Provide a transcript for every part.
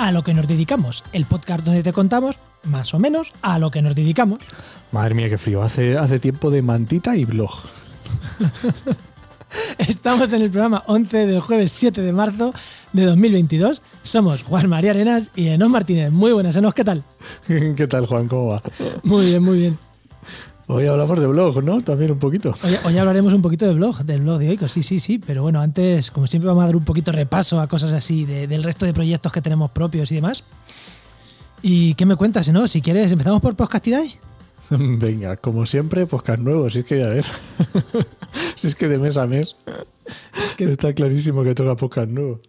a lo que nos dedicamos, el podcast donde te contamos, más o menos, a lo que nos dedicamos. Madre mía, qué frío. Hace, hace tiempo de mantita y blog. Estamos en el programa 11 del jueves 7 de marzo de 2022. Somos Juan María Arenas y Enos Martínez. Muy buenas, Enos, ¿qué tal? ¿Qué tal, Juan? ¿Cómo va? Muy bien, muy bien. Hoy hablamos de blog, ¿no? También un poquito. Hoy, hablaremos un poquito de blog, del blog de Oico, sí, sí, sí. Pero bueno, antes, como siempre, vamos a dar un poquito de repaso a cosas así del resto de proyectos que tenemos propios y demás. ¿Y qué me cuentas, no? Si quieres, empezamos por Podcastidad. Venga, como siempre, podcast nuevo, si es que a ver. si es que de mes a mes. Es que está clarísimo que toca podcast nuevo.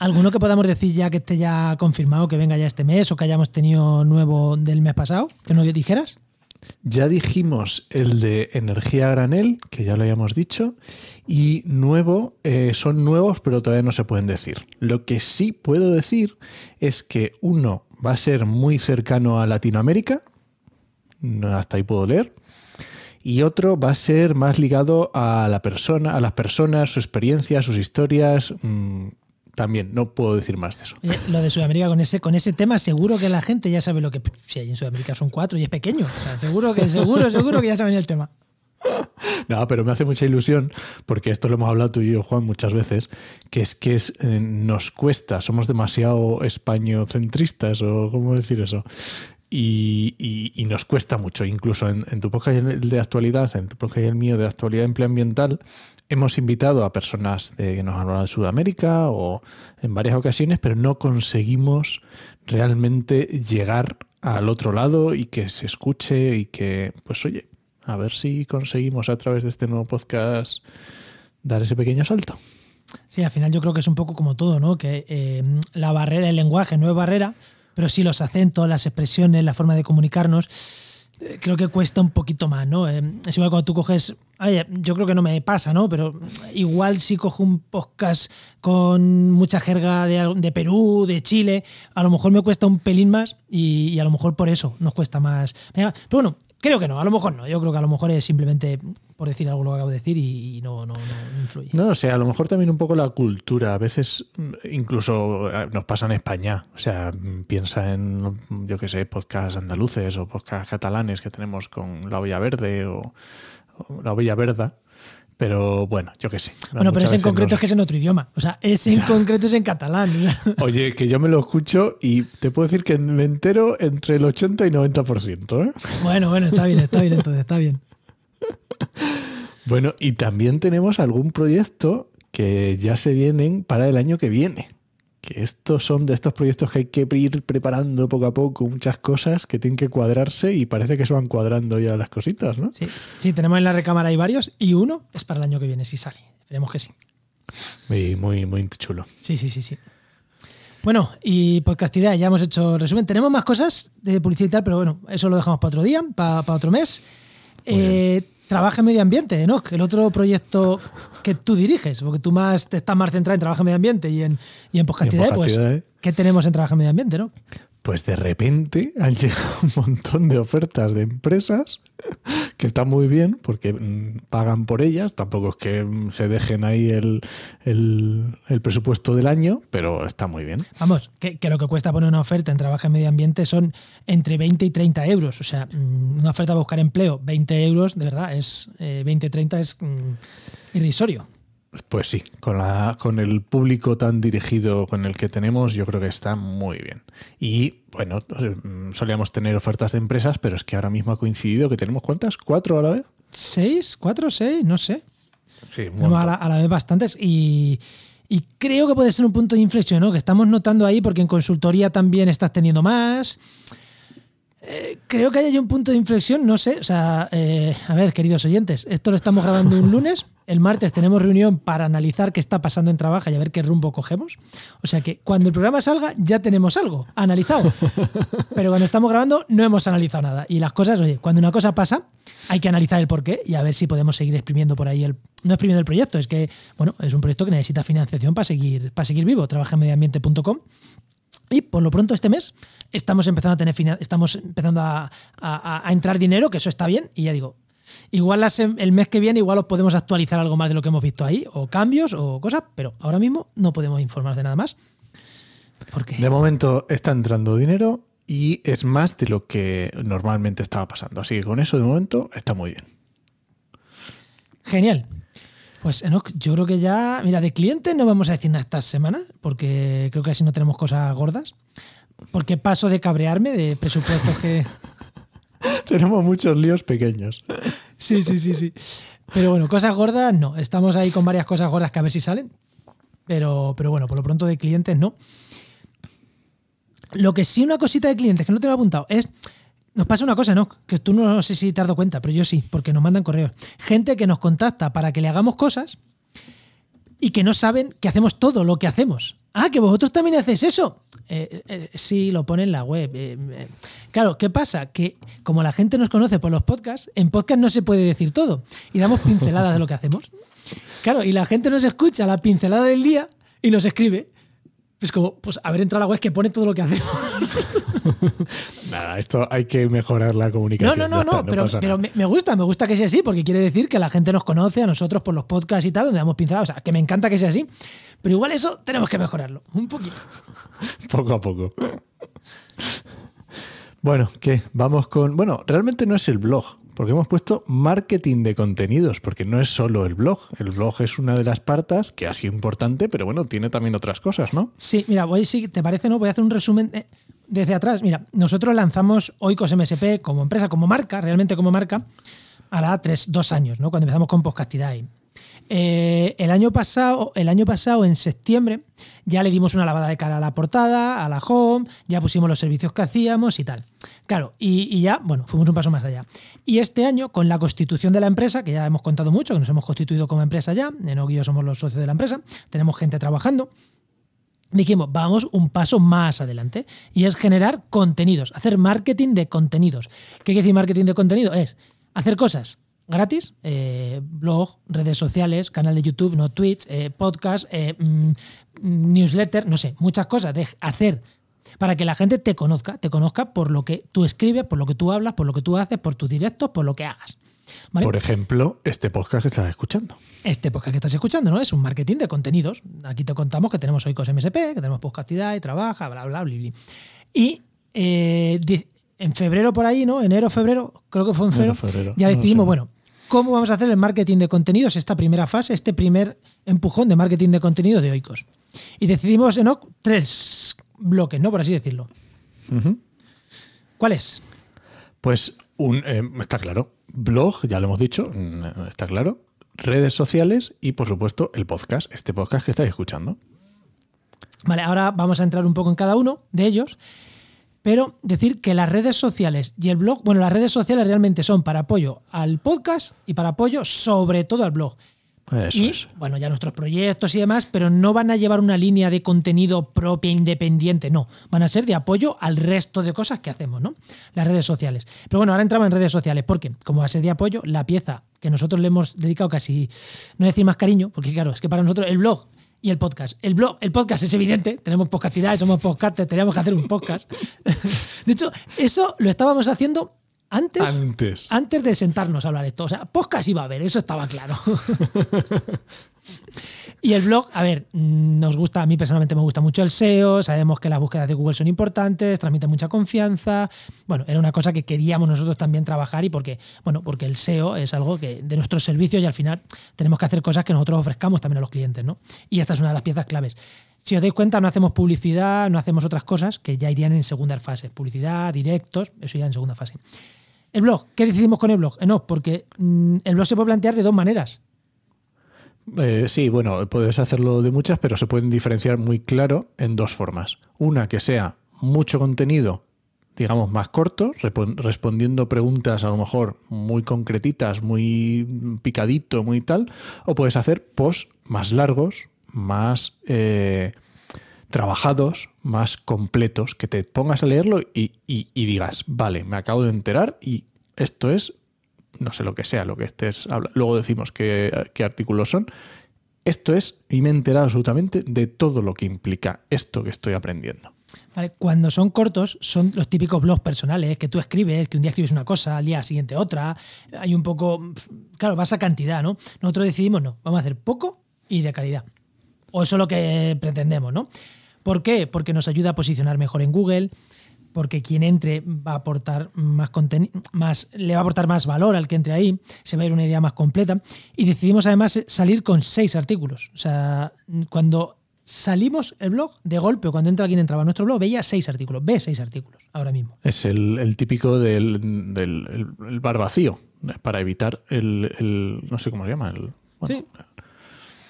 ¿Alguno que podamos decir ya que esté ya confirmado que venga ya este mes o que hayamos tenido nuevo del mes pasado? ¿Que no dijeras? Ya dijimos el de energía granel, que ya lo habíamos dicho, y nuevo, eh, son nuevos, pero todavía no se pueden decir. Lo que sí puedo decir es que uno va a ser muy cercano a Latinoamérica, hasta ahí puedo leer, y otro va a ser más ligado a la persona, a las personas, su experiencia, sus historias. Mm, también, no puedo decir más de eso. lo de Sudamérica con ese, con ese tema, seguro que la gente ya sabe lo que. Si hay en Sudamérica son cuatro y es pequeño. seguro que, seguro, seguro que ya saben el tema. No, pero me hace mucha ilusión, porque esto lo hemos hablado tú y yo, Juan, muchas veces, que es que es, eh, nos cuesta, somos demasiado españocentristas, o cómo decir eso. Y, nos cuesta mucho, incluso en, tu podcast de actualidad, en tu podcast y el mío de actualidad ambiental, Hemos invitado a personas de, que nos han hablado de Sudamérica o en varias ocasiones, pero no conseguimos realmente llegar al otro lado y que se escuche y que, pues oye, a ver si conseguimos a través de este nuevo podcast dar ese pequeño salto. Sí, al final yo creo que es un poco como todo, ¿no? Que eh, la barrera, el lenguaje no es barrera, pero sí los acentos, las expresiones, la forma de comunicarnos creo que cuesta un poquito más, ¿no? Eh, es igual cuando tú coges, yo creo que no me pasa, ¿no? Pero igual si cojo un podcast con mucha jerga de, Perú, de Chile, a lo mejor me cuesta un pelín más y, a lo mejor por eso nos cuesta más. Pero bueno, creo que no, a lo mejor no. Yo creo que a lo mejor es simplemente por decir algo lo que acabo de decir y, no, no, influye. No, o sea, a lo mejor también un poco la cultura. A veces incluso eh, nos pasa en España. O sea, piensa en, yo qué sé, podcasts andaluces o podcasts catalanes que tenemos con La Olla Verde o, La Olla Verda. Pero bueno, yo qué sé. Bueno, pero ese en concreto es que es en otro idioma. O sea, ese en concreto es en catalán. Oye, que yo me lo escucho y te puedo decir que me entero entre el 80 y 90%. ¿eh? Bueno, bueno, está bien, está bien entonces, está bien. Bueno, y también tenemos algún proyecto que ya se vienen para el año que viene. Que estos son de estos proyectos que hay que ir preparando poco a poco, muchas cosas que tienen que cuadrarse y parece que se van cuadrando ya las cositas, ¿no? Sí, sí tenemos en la recámara hay varios y uno es para el año que viene, si sale. Esperemos que sí. Muy, muy, muy chulo. Sí, sí, sí, sí. Bueno, y podcastidad, ya hemos hecho resumen. Tenemos más cosas de publicidad y tal, pero bueno, eso lo dejamos para otro día, para, para otro mes. Eh, Trabaja en medio ambiente, ¿no? El otro proyecto que tú diriges, porque tú más te estás más centrado en trabajo en medio ambiente y en, y en pues, ¿qué tenemos en trabajo en medio ambiente, no? Pues de repente han llegado un montón de ofertas de empresas que están muy bien porque mm, pagan por ellas, tampoco es que mm, se dejen ahí el, presupuesto del año, pero está muy bien. Vamos, que, lo que cuesta poner una oferta en trabajo en medio ambiente son entre 20 y 30 euros, o sea, mm, una oferta a buscar empleo, 20 euros, de verdad, es 20-30 eh, es irrisorio. Pues sí, con, la, con el público tan dirigido con el que tenemos, yo creo que está muy bien. Y bueno, solíamos tener ofertas de empresas, pero es que ahora mismo ha coincidido que tenemos cuántas, cuatro a la vez. ¿Seis? ¿Cuatro? ¿Seis? No sé. Sí, a la, a la, vez bastantes. Y, y, creo que puede ser un punto de inflexión, ¿no? Que estamos notando ahí, porque en consultoría también estás teniendo más. Eh, creo que hay un punto de inflexión, no sé, o sea, eh, a ver, queridos oyentes, esto lo estamos grabando un lunes, el martes tenemos reunión para analizar qué está pasando en trabajo y a ver qué rumbo cogemos. O sea que cuando el programa salga ya tenemos algo analizado, pero cuando estamos grabando no hemos analizado nada. Y las cosas, oye, cuando una cosa pasa, hay que analizar el porqué y a ver si podemos seguir exprimiendo por ahí el... No exprimiendo el proyecto, es que, bueno, es un proyecto que necesita financiación para seguir, para seguir vivo. Trabaja en medioambiente.com y por lo pronto este mes estamos empezando a tener estamos empezando a, entrar dinero, que eso está bien, y ya digo, igual el mes que viene igual os podemos actualizar algo más de lo que hemos visto ahí, o cambios o cosas, pero ahora mismo no podemos informar de nada más. ¿Por De momento está entrando dinero y es más de lo que normalmente estaba pasando. Así que con eso de momento está muy bien. Genial. Pues Enoch, yo creo que ya, mira, de clientes no vamos a decir nada esta semana, porque creo que así no tenemos cosas gordas. Porque paso de cabrearme de presupuestos que... tenemos muchos líos pequeños. sí, sí, sí, sí. Pero bueno, cosas gordas no. Estamos ahí con varias cosas gordas que a ver si salen. Pero, pero bueno, por lo pronto de clientes no. Lo que sí, una cosita de clientes que no te lo he apuntado es. Nos pasa una cosa, ¿no? Que tú no, sé si te has dado cuenta, pero yo sí, porque nos mandan correos. Gente que nos contacta para que le hagamos cosas y que no saben que hacemos todo lo que hacemos. Ah, que vosotros también hacéis eso. Eh, eh, sí, lo pone en la web. Eh, claro, ¿qué pasa? Que como la gente nos conoce por los podcasts, en podcast no se puede decir todo y damos pinceladas de lo que hacemos. Claro, y la gente nos escucha la pincelada del día y nos escribe. Pues como, pues haber entrado a la web que pone todo lo que hacemos. Nada, esto hay que mejorar la comunicación. No, no, no, no, pero, pero me, gusta, me gusta que sea así, porque quiere decir que la gente nos conoce a nosotros por los podcasts y tal, donde damos pinceladas. O sea, que me encanta que sea así. Pero igual eso tenemos que mejorarlo, un poquito. poco a poco. Bueno, ¿qué? Vamos con. Bueno, realmente no es el blog. Porque hemos puesto marketing de contenidos, porque no es solo el blog. El blog es una de las partes que ha sido importante, pero bueno, tiene también otras cosas, ¿no? Sí, mira, voy, si te parece, ¿no? Voy a hacer un resumen desde atrás. Mira, nosotros lanzamos Oikos MSP como empresa, como marca, realmente como marca, la tres, dos años, ¿no? Cuando empezamos con Postcastidad. Eh, el, año pasado, el año pasado, en septiembre, ya le dimos una lavada de cara a la portada, a la home, ya pusimos los servicios que hacíamos y tal. Claro, y, ya, bueno, fuimos un paso más allá. Y este año, con la constitución de la empresa, que ya hemos contado mucho, que nos hemos constituido como empresa ya, en somos los socios de la empresa, tenemos gente trabajando, dijimos, vamos un paso más adelante y es generar contenidos, hacer marketing de contenidos. ¿Qué quiere decir marketing de contenido? Es hacer cosas gratis, eh, blog, redes sociales, canal de YouTube, no Twitch, eh, podcast, eh, mm, newsletter, no sé, muchas cosas de hacer para que la gente te conozca, te conozca por lo que tú escribes, por lo que tú hablas, por lo que tú haces, por tus directos, por lo que hagas. Por ejemplo, este podcast que estás escuchando. Este podcast que estás escuchando, ¿no? Es un marketing de contenidos. Aquí te contamos que tenemos hoy cosas MSP, que tenemos podcastidad y trabaja, bla, bla, bla, bla. Y en febrero por ahí, ¿no? Enero, febrero, creo que fue en febrero, ya decidimos, bueno, cómo vamos a hacer el marketing de contenidos, esta primera fase, este primer empujón de marketing de contenido de Oikos. Y decidimos en tres bloques, ¿no? Por así decirlo. ¿Cuál es? Pues un, eh, está claro. Blog, ya lo hemos dicho, mm, está claro. Redes sociales y, por supuesto, el podcast, este podcast que estáis escuchando. Vale, ahora vamos a entrar un poco en cada uno de ellos pero decir que las redes sociales y el blog, bueno, las redes sociales realmente son para apoyo al podcast y para apoyo sobre todo al blog. Eso y, bueno, ya nuestros proyectos y demás, pero no van a llevar una línea de contenido propia, independiente, no. Van a ser de apoyo al resto de cosas que hacemos, ¿no? Las redes sociales. Pero bueno, ahora entramos en redes sociales, porque como va a ser de apoyo, la pieza que nosotros le hemos dedicado casi, no decir más cariño, porque claro, es que para nosotros el blog y el podcast. El blog, el podcast es evidente, tenemos podcastidad, somos podcasters, teníamos que hacer un podcast. De hecho, eso lo estábamos haciendo antes, antes. antes de sentarnos a hablar esto. O sea, podcast iba a haber, eso estaba claro. y el blog, a ver, nos gusta, a mí personalmente me gusta mucho el SEO, sabemos que las búsquedas de Google son importantes, transmite mucha confianza. Bueno, era una cosa que queríamos nosotros también trabajar y porque, bueno, porque el SEO es algo que de nuestros servicios y al final tenemos que hacer cosas que nosotros ofrezcamos también a los clientes, ¿no? Y esta es una de las piezas claves. Si os dais cuenta, no hacemos publicidad, no hacemos otras cosas que ya irían en segunda fase. Publicidad, directos, eso ya en segunda fase. El blog, ¿qué decidimos con el blog? Eh, no, porque mm, el blog se puede plantear de dos maneras. Eh, sí, bueno, puedes hacerlo de muchas, pero se pueden diferenciar muy claro en dos formas. Una que sea mucho contenido, digamos, más corto, respondiendo preguntas a lo mejor muy concretitas, muy picadito, muy tal, o puedes hacer posts más largos, más eh, trabajados, más completos, que te pongas a leerlo y, digas, vale, me acabo de enterar y esto es, no sé lo que sea, lo que estés luego decimos qué, qué artículos son. Esto es, y me he enterado absolutamente de todo lo que implica esto que estoy aprendiendo. Cuando son cortos, son los típicos blogs personales que tú escribes, que un día escribes una cosa, al día siguiente otra. Hay un poco, claro, vas a cantidad, ¿no? Nosotros decidimos, no, vamos a hacer poco y de calidad. O eso es lo que pretendemos, ¿no? ¿Por qué? Porque nos ayuda a posicionar mejor en Google, porque quien entre va a aportar más contenido, más, le va a aportar más valor al que entre ahí, se va a ir una idea más completa. Y decidimos además salir con seis artículos. O sea, cuando salimos el blog de golpe, o cuando entra alguien entraba a nuestro blog, veía seis artículos, ve seis artículos ahora mismo. Es el, típico del, del bar vacío, para evitar el, no sé cómo se llama, el... sí.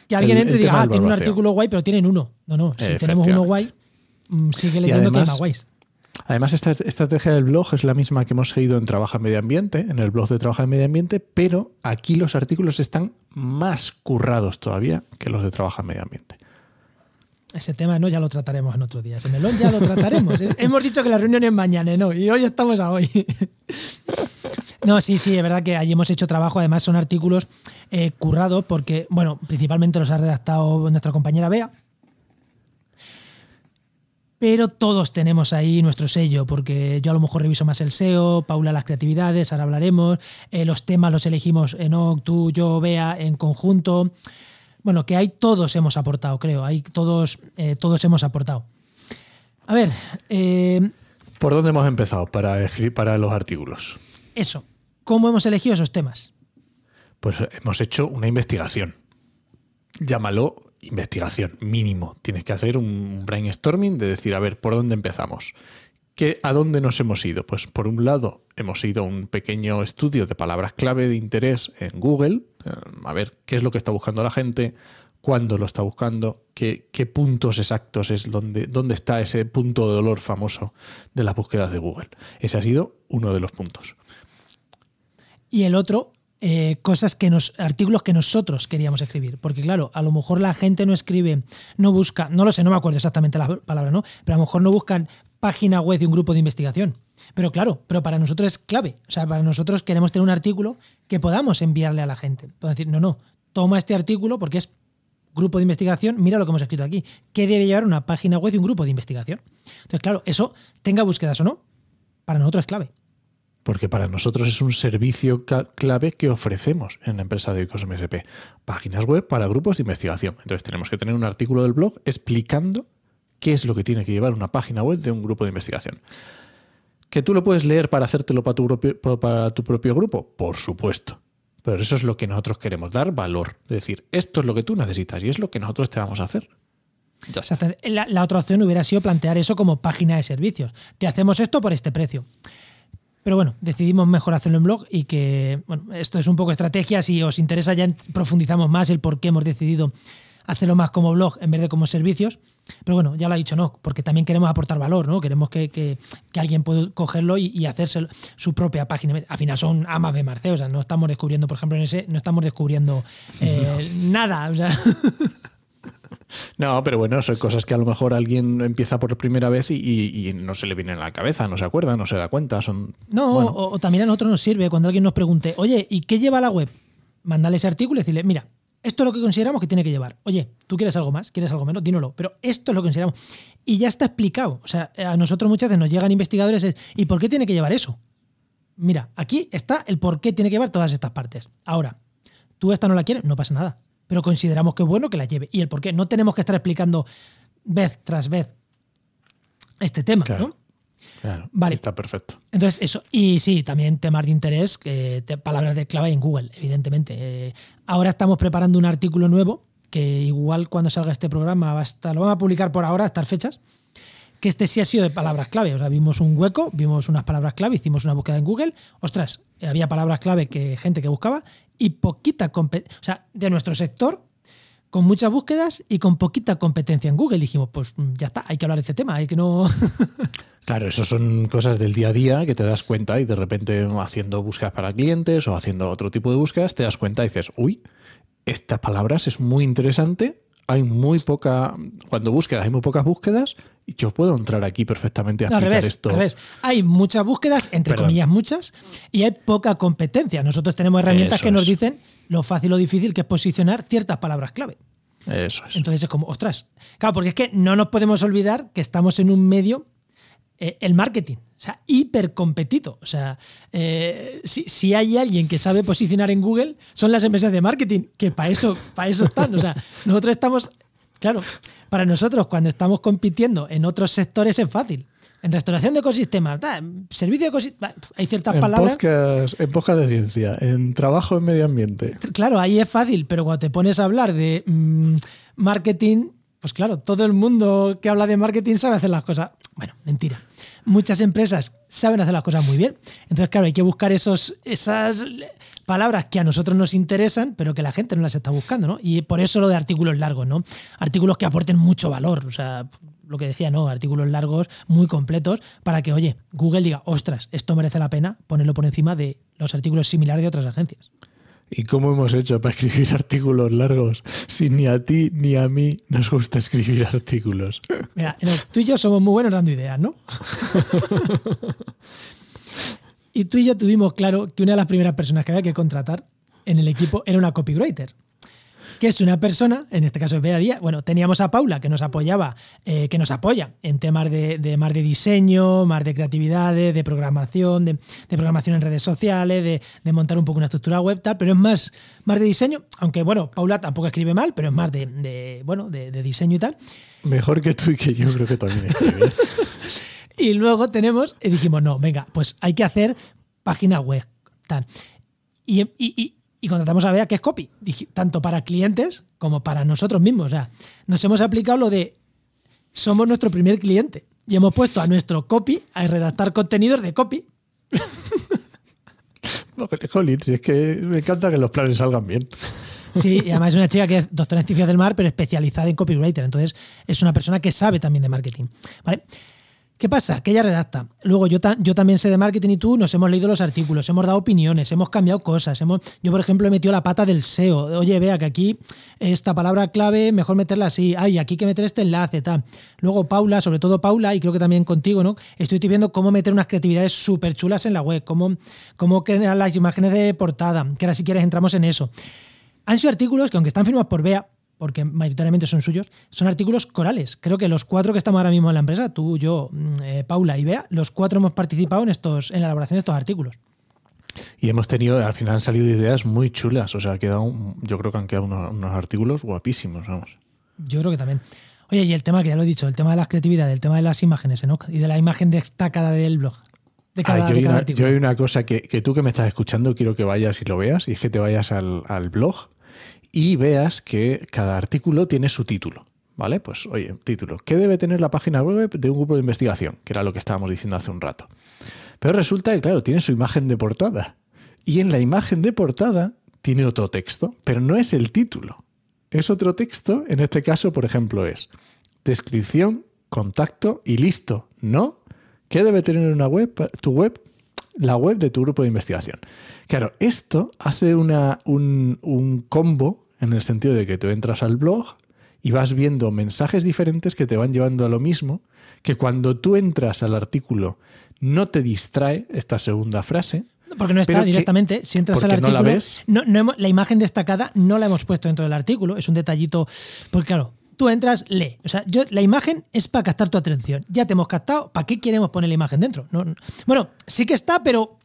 Que alguien entre y diga, ah, tiene un artículo guay, pero tienen uno. No, no, si tenemos uno guay, mm, sigue leyendo que hay más guays. Además, esta estrategia del blog es la misma que hemos seguido en Trabaja en Medio Ambiente, en el blog de Trabaja en Medio Ambiente, pero aquí los artículos están más currados todavía que los de Trabaja en Medio Ambiente. Ese tema no ya lo trataremos en otro día. Ese melón ya lo trataremos. Hemos dicho que la reunión es mañana, ¿no? Y hoy estamos a hoy. no, sí, sí, es verdad que allí hemos hecho trabajo. Además, son artículos eh, currados porque, bueno, principalmente los ha redactado nuestra compañera Bea, pero todos tenemos ahí nuestro sello, porque yo a lo mejor reviso más el SEO, Paula las creatividades, ahora hablaremos, eh, los temas los elegimos en tú, yo, Bea, en conjunto. Bueno, que ahí todos hemos aportado, creo, ahí todos, eh, todos hemos aportado. A ver. Eh, ¿Por dónde hemos empezado para, para los artículos? Eso. ¿Cómo hemos elegido esos temas? Pues hemos hecho una investigación. Llámalo investigación, mínimo. Tienes que hacer un brainstorming de decir, a ver, ¿por dónde empezamos? ¿Qué, ¿A dónde nos hemos ido? Pues por un lado, hemos ido a un pequeño estudio de palabras clave de interés en Google, eh, a ver qué es lo que está buscando la gente, cuándo lo está buscando, qué, qué puntos exactos es, dónde, dónde está ese punto de dolor famoso de las búsquedas de Google. Ese ha sido uno de los puntos. Y el otro eh, cosas que nos, artículos que nosotros queríamos escribir. Porque, claro, a lo mejor la gente no escribe, no busca, no lo sé, no me acuerdo exactamente la palabra, ¿no? Pero a lo mejor no buscan página web de un grupo de investigación. Pero claro, pero para nosotros es clave. O sea, para nosotros queremos tener un artículo que podamos enviarle a la gente. Podemos decir, no, no, toma este artículo porque es grupo de investigación, mira lo que hemos escrito aquí. ¿Qué debe llevar una página web de un grupo de investigación? Entonces, claro, eso tenga búsquedas o no, para nosotros es clave porque para nosotros es un servicio clave que ofrecemos en la empresa de Ecosm SP. Páginas web para grupos de investigación. Entonces tenemos que tener un artículo del blog explicando qué es lo que tiene que llevar una página web de un grupo de investigación. ¿Que tú lo puedes leer para hacértelo para tu propio, propio grupo? Por supuesto. Pero eso es lo que nosotros queremos, dar valor. Es decir, esto es lo que tú necesitas y es lo que nosotros te vamos a hacer. La, la, otra opción hubiera sido plantear eso como página de servicios. Te hacemos esto por este precio. Pero bueno, decidimos mejor hacerlo en blog y que, bueno, esto es un poco estrategia. Si os interesa, ya profundizamos más el por qué hemos decidido hacerlo más como blog en vez de como servicios. Pero bueno, ya lo ha dicho no, porque también queremos aportar valor, ¿no? Queremos que, alguien pueda cogerlo y, hacerse su propia página. Al final son amas de Marce, o sea, no estamos descubriendo, por ejemplo, en ese, no estamos descubriendo eh, nada. O sea. No, pero bueno, son cosas que a lo mejor alguien empieza por primera vez y, no se le viene en la cabeza, no se acuerda, no se da cuenta. Son, no, o, también a nosotros nos sirve cuando alguien nos pregunte, oye, ¿y qué lleva la web? Mándale ese artículo y decirle, mira, esto es lo que consideramos que tiene que llevar. Oye, ¿tú quieres algo más? ¿Quieres algo menos? Dínoslo. Pero esto es lo que consideramos. Y ya está explicado. O sea, a nosotros muchas veces nos llegan investigadores y ¿por qué tiene que llevar eso? Mira, aquí está el por qué tiene que llevar todas estas partes. Ahora, tú esta no la quieres, no pasa nada pero consideramos que es bueno que la lleve. Y el por qué. No tenemos que estar explicando vez tras vez este tema, ¿no? Claro, vale. está perfecto. Entonces, eso. Y sí, también temas de interés, que palabras de clave en Google, evidentemente. Eh, ahora estamos preparando un artículo nuevo, que igual cuando salga este programa va a estar, lo vamos a publicar por ahora, a estas fechas, que este sí ha sido de palabras clave. O sea, vimos un hueco, vimos unas palabras clave, hicimos una búsqueda en Google. Ostras, había palabras clave que gente que buscaba y poquita competencia. O sea, de nuestro sector, con muchas búsquedas y con poquita competencia en Google. Dijimos, pues mm, ya está, hay que hablar de este tema, hay que no. Claro, eso son cosas del día a día que te das cuenta y de repente haciendo búsquedas para clientes o haciendo otro tipo de búsquedas te das cuenta y dices, uy, estas palabras es muy interesante, hay muy poca, cuando búsquedas hay muy pocas búsquedas yo puedo entrar aquí perfectamente a explicar esto. Hay muchas búsquedas, entre comillas muchas, y hay poca competencia. Nosotros tenemos herramientas que nos dicen lo fácil o difícil que es posicionar ciertas palabras clave. Eso es. Entonces es como, ostras. Claro, porque es que no nos podemos olvidar que estamos en un medio, eh, el marketing, o sea, hipercompetito. O sea, eh, si, hay alguien que sabe posicionar en Google, son las empresas de marketing, que para eso, para eso están. O sea, nosotros estamos Claro, para nosotros cuando estamos compitiendo en otros sectores es fácil. En restauración de ecosistemas, servicio de ecosistemas, hay ciertas palabras. en podcast de ciencia, en trabajo en medio ambiente. Claro, ahí es fácil, pero cuando te pones a hablar de mm, marketing, pues claro, todo el mundo que habla de marketing sabe hacer las cosas. Bueno, mentira. Muchas empresas saben hacer las cosas muy bien. Entonces, claro, hay que buscar esos, esas palabras que a nosotros nos interesan, pero que la gente no las está buscando, ¿no? Y por eso lo de artículos largos, ¿no? Artículos que aporten mucho valor. O sea, lo que decía, ¿no? Artículos largos, muy completos, para que, oye, Google diga, ostras, esto merece la pena ponerlo por encima de los artículos similares de otras agencias. ¿Y cómo hemos hecho para escribir artículos largos si ni a ti ni a mí nos gusta escribir artículos? Mira, tú y yo somos muy buenos dando ideas, ¿no? y tú y yo tuvimos claro que una de las primeras personas que había que contratar en el equipo era una copywriter que es una persona, en este caso es Bea Díaz, bueno, teníamos a Paula que nos apoyaba, eh, que nos apoya en temas de, más de diseño, más de creatividad, de, programación, de, programación en redes sociales, de, montar un poco una estructura web, tal, pero es más, más de diseño, aunque bueno, Paula tampoco escribe mal, pero es más de, bueno, de, diseño y tal. Mejor que tú y que yo creo que también escribe. y luego tenemos, y dijimos, no, venga, pues hay que hacer página web, tal. y, y contratamos a Bea, que es copy, tanto para clientes como para nosotros mismos. O sea, nos hemos aplicado lo de somos nuestro primer cliente y hemos puesto a nuestro copy a redactar contenidos de copy. Jolín, si es que me encanta que los planes salgan bien. Sí, y además es una chica que es doctora en ciencias del mar, pero especializada en copywriter. Entonces, es una persona que sabe también de marketing. ¿Vale? ¿Qué pasa? Que ella redacta. Luego yo, yo también sé de marketing y tú nos hemos leído los artículos, hemos dado opiniones, hemos cambiado cosas. Hemos, yo, por ejemplo, he metido la pata del SEO. Oye, vea que aquí esta palabra clave, mejor meterla así. Ay, aquí hay que meter este enlace, tal. Luego Paula, sobre todo Paula, y creo que también contigo, ¿no? Estoy viendo cómo meter unas creatividades súper chulas en la web, cómo, cómo crear las imágenes de portada, que ahora si quieres entramos en eso. Han sido artículos que aunque están firmados por Bea, porque mayoritariamente son suyos, son artículos corales. Creo que los cuatro que estamos ahora mismo en la empresa, tú, yo, mm, eh, Paula y Bea, los cuatro hemos participado en, estos, en la elaboración de estos artículos. Y hemos tenido, al final han salido ideas muy chulas. O sea, ha quedado, yo creo que han quedado unos, artículos guapísimos, vamos. Yo creo que también. Oye, y el tema que ya lo he dicho, el tema de la creatividad, el tema de las imágenes y de la imagen destacada del blog. De cada, yo, hay una, yo, hay una, cosa que, tú que me estás escuchando quiero que vayas y lo veas, y es que te vayas al, al blog y veas que cada artículo tiene su título. ¿Vale? Pues oye, título. ¿Qué debe tener la página web de un grupo de investigación? Que era lo que estábamos diciendo hace un rato. Pero resulta que, claro, tiene su imagen de portada. Y en la imagen de portada tiene otro texto, pero no es el título. Es otro texto, en este caso, por ejemplo, es descripción, contacto y listo. ¿No? ¿Qué debe tener una web, tu web? La web de tu grupo de investigación. Claro, esto hace una, un, combo en el sentido de que tú entras al blog y vas viendo mensajes diferentes que te van llevando a lo mismo, que cuando tú entras al artículo no te distrae esta segunda frase. Porque no está directamente. Si entras al artículo, no la, ves. la imagen destacada no la hemos puesto dentro del artículo. Es un detallito. Porque claro, tú entras, lee. O sea, yo, la imagen es para captar tu atención. Ya te hemos captado, ¿para qué queremos poner la imagen dentro? bueno, sí que está, pero.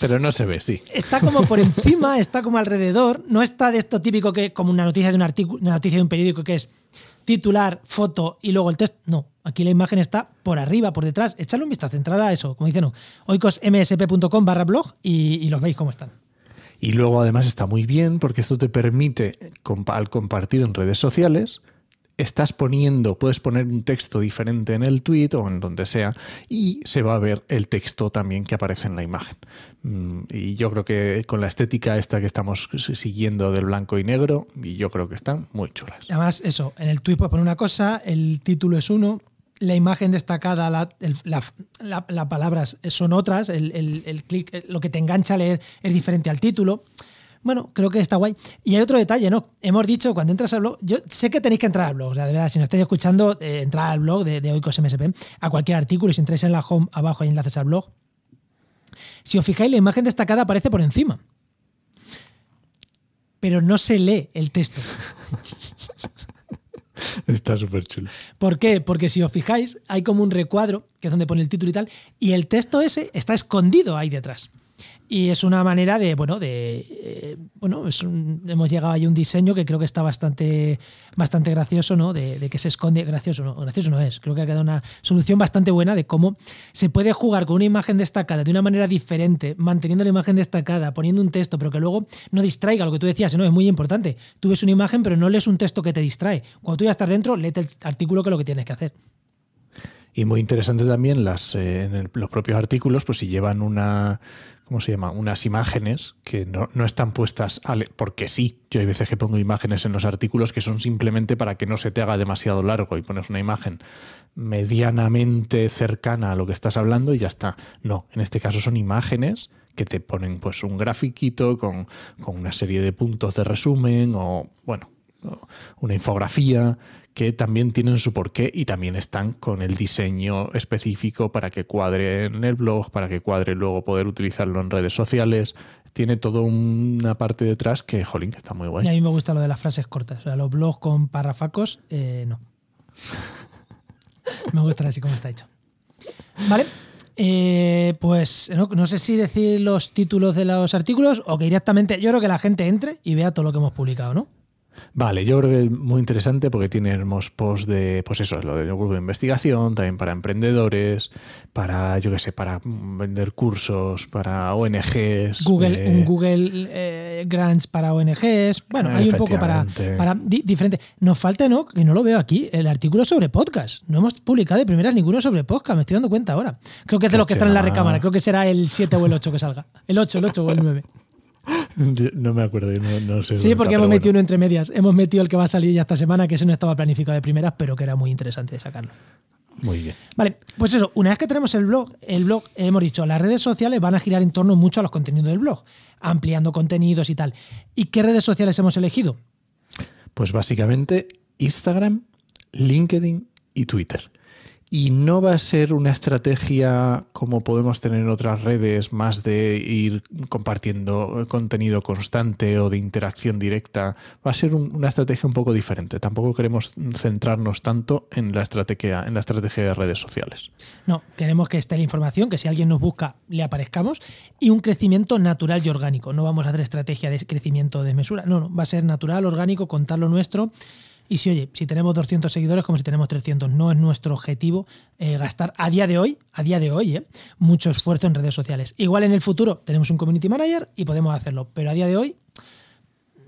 Pero no se ve, sí. Está como por encima, está como alrededor. No está de esto típico que, como una noticia de un artículo, una noticia de un periódico que es titular, foto y luego el texto. No, aquí la imagen está por arriba, por detrás. Echadle un vistazo, entrar a eso, como dicen, no, oicosmsp.com barra blog y, y los veis cómo están. Y luego además está muy bien porque esto te permite, al compartir en redes sociales, estás poniendo, puedes poner un texto diferente en el tweet o en donde sea y se va a ver el texto también que aparece en la imagen. Mm, y yo creo que con la estética esta que estamos siguiendo del blanco y negro, y yo creo que están muy chulas. Además, eso, en el tweet puedes poner una cosa, el título es uno, la imagen destacada, las la, palabras son otras, el, el, clic, lo que te engancha a leer es diferente al título. Bueno, creo que está guay. Y hay otro detalle, ¿no? Hemos dicho cuando entras al blog, yo sé que tenéis que entrar al blog, o sea, de verdad, si no estáis escuchando, eh, entrar al blog de, de Oikos MSP, a cualquier artículo y si entráis en la home, abajo hay enlaces al blog. Si os fijáis, la imagen destacada aparece por encima. Pero no se lee el texto. Está súper chulo. ¿Por qué? Porque si os fijáis, hay como un recuadro, que es donde pone el título y tal, y el texto ese está escondido ahí detrás. Y es una manera de, bueno, de, eh, bueno, hemos llegado ahí a un diseño que creo que está bastante, bastante gracioso, ¿no? De, que se esconde, gracioso no, gracioso no es, creo que ha quedado una solución bastante buena de cómo se puede jugar con una imagen destacada de una manera diferente, manteniendo la imagen destacada, poniendo un texto, pero que luego no distraiga lo que tú decías, ¿no? Es muy importante. Tú ves una imagen, pero no lees un texto que te distrae. Cuando tú ya estás dentro, léete el artículo que es lo que tienes que hacer. Y muy interesante también las, eh, en los propios artículos, pues si llevan una, ¿cómo se llama? Unas imágenes que no, están puestas porque sí. Yo hay veces que pongo imágenes en los artículos que son simplemente para que no se te haga demasiado largo y pones una imagen medianamente cercana a lo que estás hablando y ya está. No, en este caso son imágenes que te ponen pues un grafiquito con, con una serie de puntos de resumen o, bueno, una infografía que también tienen su porqué y también están con el diseño específico para que cuadre en el blog, para que cuadre luego poder utilizarlo en redes sociales. Tiene toda una parte detrás que, jolín, está muy guay. Y a mí me gusta lo de las frases cortas. O sea, los blogs con parrafacos, eh, no. me gusta así como está hecho. Vale. Eh, pues no, no, sé si decir los títulos de los artículos o que directamente. Yo creo que la gente entre y vea todo lo que hemos publicado, ¿no? Vale, yo creo que es muy interesante porque tenemos post de, pues eso, lo del grupo de investigación, también para emprendedores, para, yo qué sé, para vender cursos, para ONGs. Google, un Google eh, Grants para ONGs. Bueno, hay un poco para, para diferente. Nos falta, ¿no? Que no lo veo aquí, el artículo sobre podcast. No hemos publicado de primeras ninguno sobre podcast, me estoy dando cuenta ahora. Creo que es de los que están en la recámara, creo que será el 7 o el 8 que salga. El 8, el 8 o el 9. No me acuerdo, no, sé. Sí, porque hemos metido uno entre medias. Hemos metido el que va a salir ya esta semana, que ese no estaba planificado de primeras, pero que era muy interesante de sacarlo. Muy bien. Vale, pues eso, una vez que tenemos el blog, el blog, hemos dicho, las redes sociales van a girar en torno mucho a los contenidos del blog, ampliando contenidos y tal. ¿Y qué redes sociales hemos elegido? Pues básicamente Instagram, LinkedIn y Twitter. Y no va a ser una estrategia como podemos tener en otras redes, más de ir compartiendo contenido constante o de interacción directa. Va a ser una estrategia un poco diferente. Tampoco queremos centrarnos tanto en la estrategia, en la estrategia de redes sociales. No, queremos que esté la información, que si alguien nos busca, le aparezcamos, y un crecimiento natural y orgánico. No vamos a hacer estrategia de crecimiento de mesura. No, no, va a ser natural, orgánico, contar lo nuestro y si, oye, si tenemos 200 seguidores como si tenemos 300, no es nuestro objetivo eh, gastar a día de hoy, a día de hoy, eh, mucho esfuerzo en redes sociales. Igual en el futuro tenemos un community manager y podemos hacerlo, pero a día de hoy,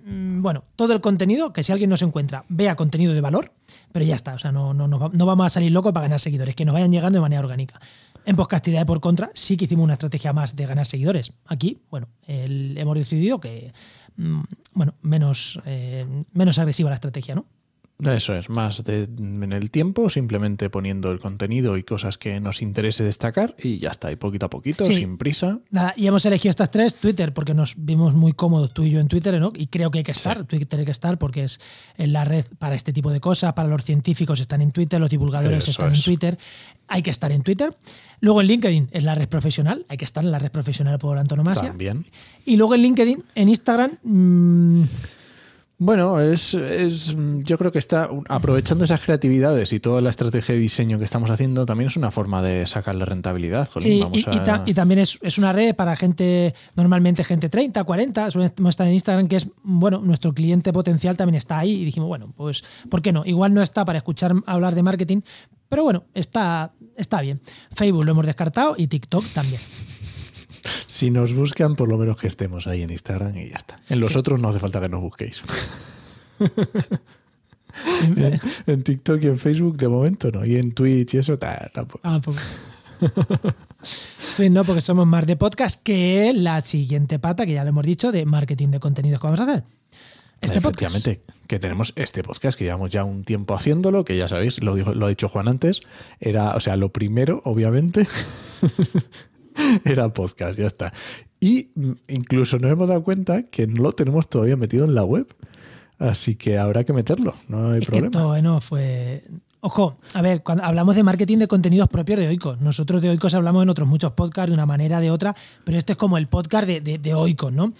mm, bueno, todo el contenido, que si alguien nos encuentra, vea contenido de valor, pero ya está, o sea, no, no, no, vamos a salir locos para ganar seguidores, que nos vayan llegando de manera orgánica. En Podcastidad por contra, sí que hicimos una estrategia más de ganar seguidores. Aquí, bueno, hemos decidido que, mm, bueno, menos, eh, menos agresiva la estrategia, ¿no? Eso es, más de, en el tiempo, simplemente poniendo el contenido y cosas que nos interese destacar y ya está, y poquito a poquito, sin prisa. Nada, y hemos elegido estas tres, Twitter, porque nos vimos muy cómodos tú y yo en Twitter, ¿no? Y creo que hay que estar, Twitter hay que estar porque es la red para este tipo de cosas, para los científicos están en Twitter, los divulgadores están en Twitter, hay que estar en Twitter. Luego en LinkedIn es la red profesional, hay que estar en la red profesional por antonomasia. También. Y luego en LinkedIn, en Instagram... Mmm, bueno, es, yo creo que está aprovechando esas creatividades y toda la estrategia de diseño que estamos haciendo, también es una forma de sacarle rentabilidad. sí, y, también es, una red para gente, normalmente gente 30, 40, está en Instagram, que es, bueno, nuestro cliente potencial también está ahí y dijimos, bueno, pues, ¿por qué no? Igual no está para escuchar hablar de marketing, pero bueno, está, está bien. Facebook lo hemos descartado y TikTok también. Si nos buscan, por lo menos que estemos ahí en Instagram y ya está. En los otros no hace falta que nos busquéis. en, TikTok y en Facebook de momento no. Y en Twitch y eso tampoco. Ah, pues. Twitch no, porque somos más de podcast que la siguiente pata, que ya le hemos dicho, de marketing de contenidos que vamos a hacer. Este Efectivamente, que tenemos este podcast, que llevamos ya un tiempo haciéndolo, que ya sabéis, lo, dijo, lo ha dicho Juan antes, era, o sea, lo primero, obviamente, Era podcast, ya está. Y mm, incluso nos hemos dado cuenta que no lo tenemos todavía metido en la web. Así que habrá que meterlo, no hay problema. Que no fue. Ojo, a ver, cuando hablamos de marketing de contenidos propios de Oikos, nosotros de Oikos hablamos en otros muchos podcasts de una manera de otra, pero este es como el podcast de, de, Oikos, ¿no?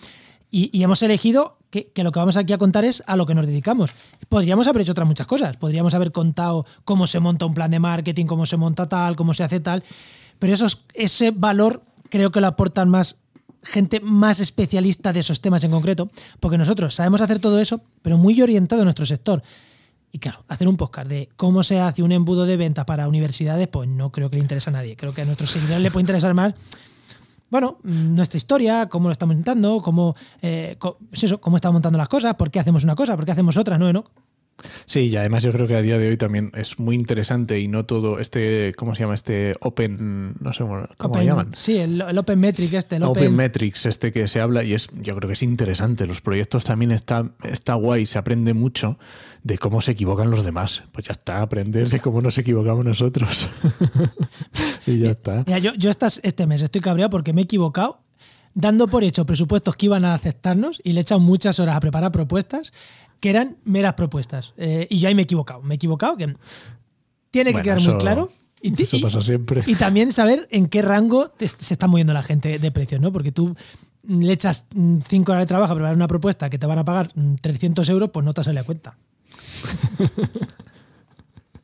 Y, hemos elegido que, que, lo que vamos aquí a contar es a lo que nos dedicamos. Podríamos haber hecho otras muchas cosas, podríamos haber contado cómo se monta un plan de marketing, cómo se monta tal, cómo se hace tal, pero ese valor creo que lo aportan más gente más especialista de esos temas en concreto, porque nosotros sabemos hacer todo eso, pero muy orientado a nuestro sector. Y claro, hacer un podcast de cómo se hace un embudo de venta para universidades, pues no creo que le interese a nadie. Creo que a nuestros seguidores le puede interesar más, bueno, nuestra historia, cómo lo estamos montando, cómo, eh, pues eso, cómo estamos montando las cosas, por qué hacemos una cosa, por qué hacemos otra, ¿no? ¿no? Sí, y además yo creo que a día de hoy también es muy interesante y no todo este, ¿cómo se llama? Este Open, no sé cómo lo llaman. Sí, el, Open Metric este. El open... Metrics este que se habla y es, yo creo que es interesante. Los proyectos también está, está guay, se aprende mucho de cómo se equivocan los demás. Pues ya está, aprender de cómo nos equivocamos nosotros. y ya está. Mira, yo, yo este mes estoy cabreado porque me he equivocado dando por hecho presupuestos que iban a aceptarnos y le he echado muchas horas a preparar propuestas que eran meras propuestas. Eh, y yo ahí me he equivocado. Me he equivocado que tiene que quedar muy claro. Y, eso pasa siempre. Y también saber en qué rango se está moviendo la gente de precios, ¿no? Porque tú le echas 5 horas de trabajo a preparar una propuesta que te van a pagar 300 euros, pues no te sale a cuenta.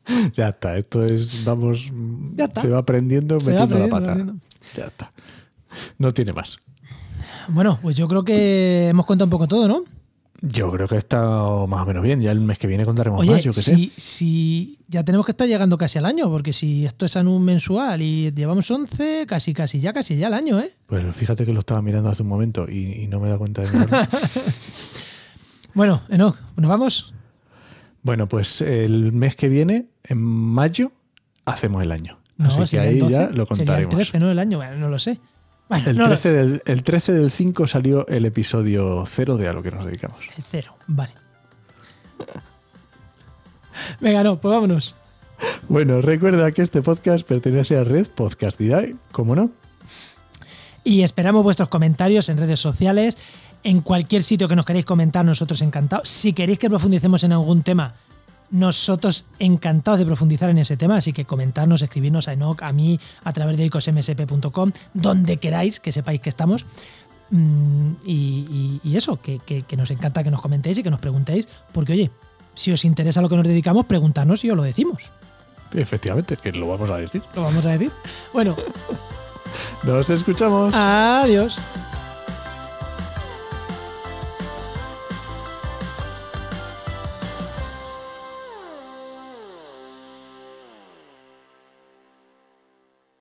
ya está, esto es, vamos, se va aprendiendo metiendo la pata. Ya está. No tiene más. Bueno, pues yo creo que hemos contado un poco todo, ¿no? Yo creo que está más o menos bien. Ya el mes que viene contaremos más, yo que si, Si ya tenemos que estar llegando casi al año, porque si esto es un mensual y llevamos 11, casi, casi, ya casi ya al año, ¿eh? Pues fíjate que lo estaba mirando hace un momento y, no me da cuenta de nada. bueno, Enoch, ¿nos vamos? Bueno, pues el mes que viene, en mayo, hacemos el año. Así que ahí ya lo contaremos. el 13, no el año, no lo sé el, 13 del, el 13 del 5 salió el episodio 0 de a lo que nos dedicamos. El 0, vale. Venga, no, pues vámonos. Bueno, recuerda que este podcast pertenece a Red Podcast Didae, ¿cómo no? Y esperamos vuestros comentarios en redes sociales, en cualquier sitio que nos queréis comentar, nosotros encantados. Si queréis que profundicemos en algún tema, nosotros encantados de profundizar en ese tema, así que comentarnos, escribirnos a Enoch, a mí, a través de icosmsp.com, donde queráis, que sepáis que estamos. Mm, y, eso, que, nos encanta que nos comentéis y que nos preguntéis, porque oye, si os interesa lo que nos dedicamos, preguntarnos y os lo decimos. Efectivamente, que lo vamos a decir. Lo vamos a decir. Bueno. nos escuchamos. Adiós.